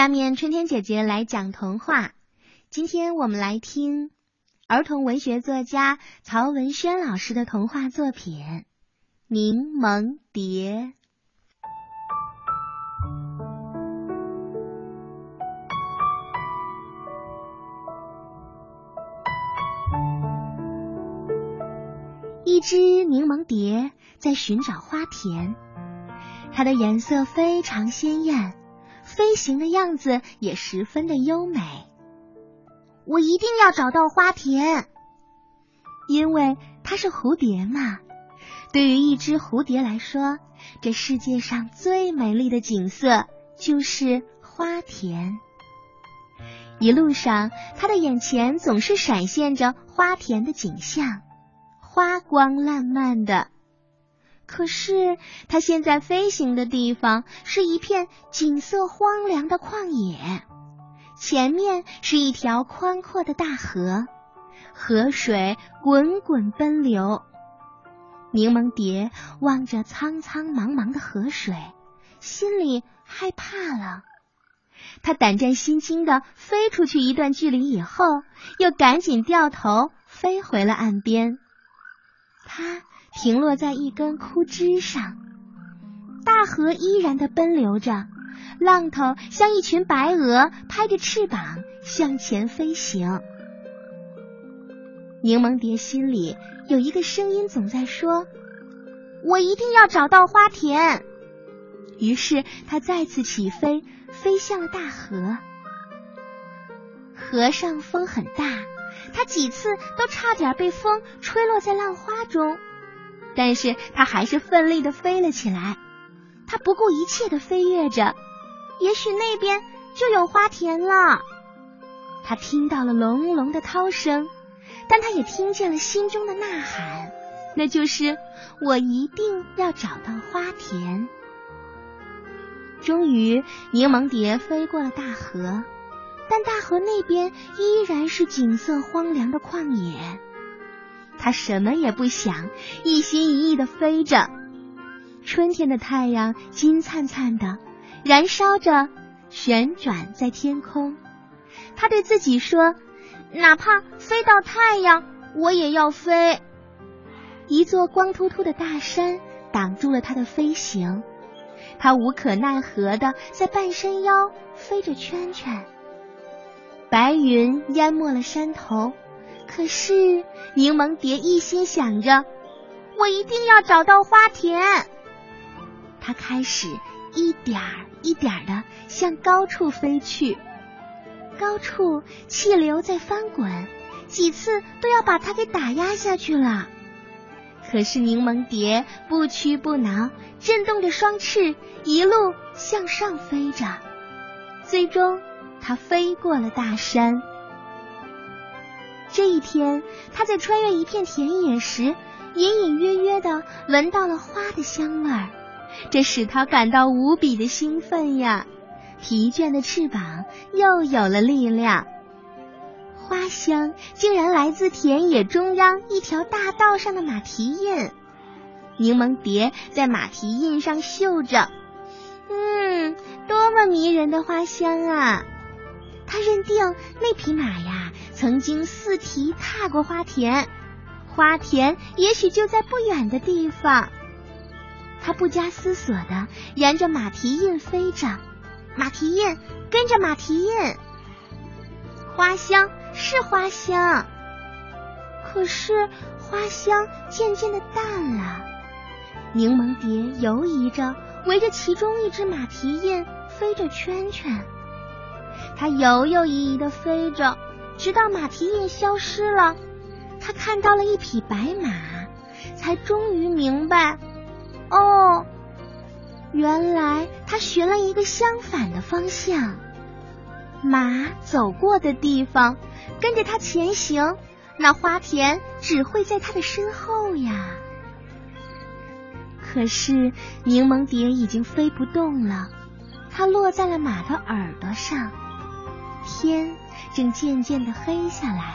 下面春天姐姐来讲童话。今天我们来听儿童文学作家曹文轩老师的童话作品《柠檬蝶》。一只柠檬蝶在寻找花田，它的颜色非常鲜艳。飞行的样子也十分的优美。我一定要找到花田，因为它是蝴蝶嘛。对于一只蝴蝶来说，这世界上最美丽的景色就是花田。一路上，它的眼前总是闪现着花田的景象，花光烂漫的。可是，它现在飞行的地方是一片景色荒凉的旷野，前面是一条宽阔的大河，河水滚滚奔流。柠檬蝶望着苍苍茫茫的河水，心里害怕了。它胆战心惊的飞出去一段距离以后，又赶紧掉头飞回了岸边。它。停落在一根枯枝上，大河依然的奔流着，浪头像一群白鹅，拍着翅膀向前飞行。柠檬蝶心里有一个声音总在说：“我一定要找到花田。”于是它再次起飞，飞向了大河。河上风很大，它几次都差点被风吹落在浪花中。但是他还是奋力的飞了起来，他不顾一切的飞跃着，也许那边就有花田了。他听到了隆隆的涛声，但他也听见了心中的呐喊，那就是我一定要找到花田。终于，柠檬蝶飞过了大河，但大河那边依然是景色荒凉的旷野。他什么也不想，一心一意的飞着。春天的太阳金灿灿的，燃烧着，旋转在天空。他对自己说：“哪怕飞到太阳，我也要飞。”一座光秃秃的大山挡住了他的飞行，他无可奈何的在半山腰飞着圈圈。白云淹没了山头。可是，柠檬蝶一心想着，我一定要找到花田。它开始一点儿一点儿的向高处飞去，高处气流在翻滚，几次都要把它给打压下去了。可是柠檬蝶不屈不挠，震动着双翅，一路向上飞着，最终它飞过了大山。这一天，他在穿越一片田野时，隐隐约约的闻到了花的香味儿，这使他感到无比的兴奋呀！疲倦的翅膀又有了力量。花香竟然来自田野中央一条大道上的马蹄印，柠檬蝶在马蹄印上嗅着，嗯，多么迷人的花香啊！他认定那匹马呀。曾经四蹄踏过花田，花田也许就在不远的地方。他不加思索的沿着马蹄印飞着，马蹄印跟着马蹄印，花香是花香，可是花香渐渐的淡了。柠檬蝶游移着，围着其中一只马蹄印飞着圈圈，它游游移移的飞着。直到马蹄印消失了，他看到了一匹白马，才终于明白，哦，原来他寻了一个相反的方向。马走过的地方，跟着他前行，那花田只会在他的身后呀。可是柠檬蝶已经飞不动了，它落在了马的耳朵上，天。正渐渐的黑下来，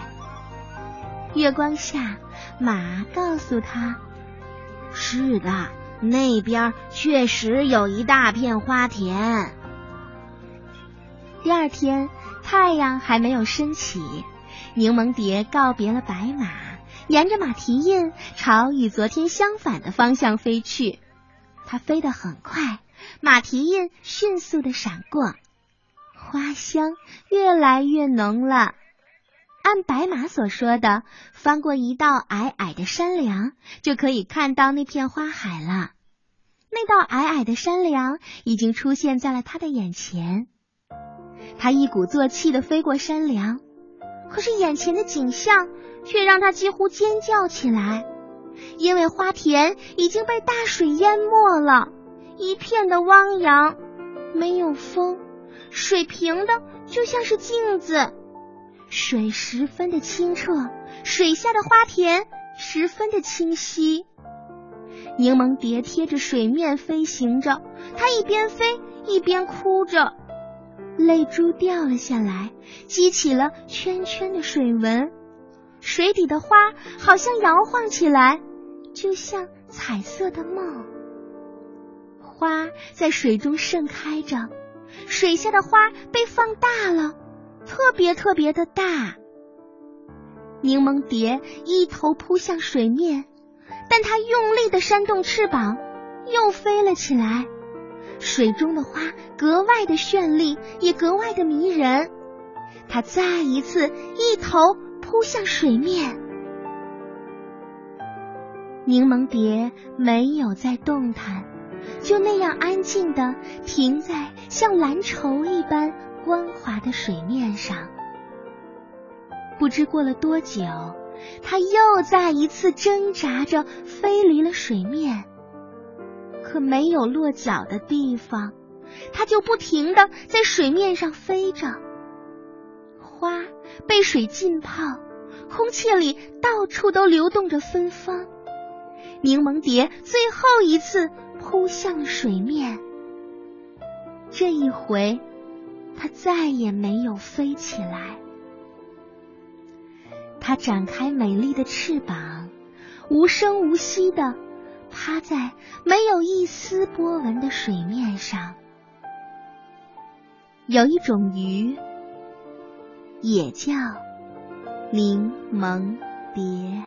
月光下，马告诉他：“是的，那边确实有一大片花田。”第二天，太阳还没有升起，柠檬蝶告别了白马，沿着马蹄印朝与昨天相反的方向飞去。它飞得很快，马蹄印迅速的闪过，花香越来越浓了。按白马所说的，翻过一道矮矮的山梁，就可以看到那片花海了。那道矮矮的山梁已经出现在了他的眼前。他一鼓作气的飞过山梁，可是眼前的景象却让他几乎尖叫起来，因为花田已经被大水淹没了，一片的汪洋，没有风，水平的就像是镜子。水十分的清澈，水下的花田十分的清晰。柠檬蝶贴着水面飞行着，它一边飞一边哭着，泪珠掉了下来，激起了圈圈的水纹。水底的花好像摇晃起来，就像彩色的梦。花在水中盛开着，水下的花被放大了。特别特别的大，柠檬蝶一头扑向水面，但它用力的扇动翅膀，又飞了起来。水中的花格外的绚丽，也格外的迷人。它再一次一头扑向水面，柠檬蝶没有再动弹，就那样安静的停在像蓝绸一般。光滑的水面上，不知过了多久，它又再一次挣扎着飞离了水面。可没有落脚的地方，它就不停的在水面上飞着。花被水浸泡，空气里到处都流动着芬芳。柠檬蝶最后一次扑向水面，这一回。它再也没有飞起来。它展开美丽的翅膀，无声无息的趴在没有一丝波纹的水面上。有一种鱼，也叫柠檬蝶。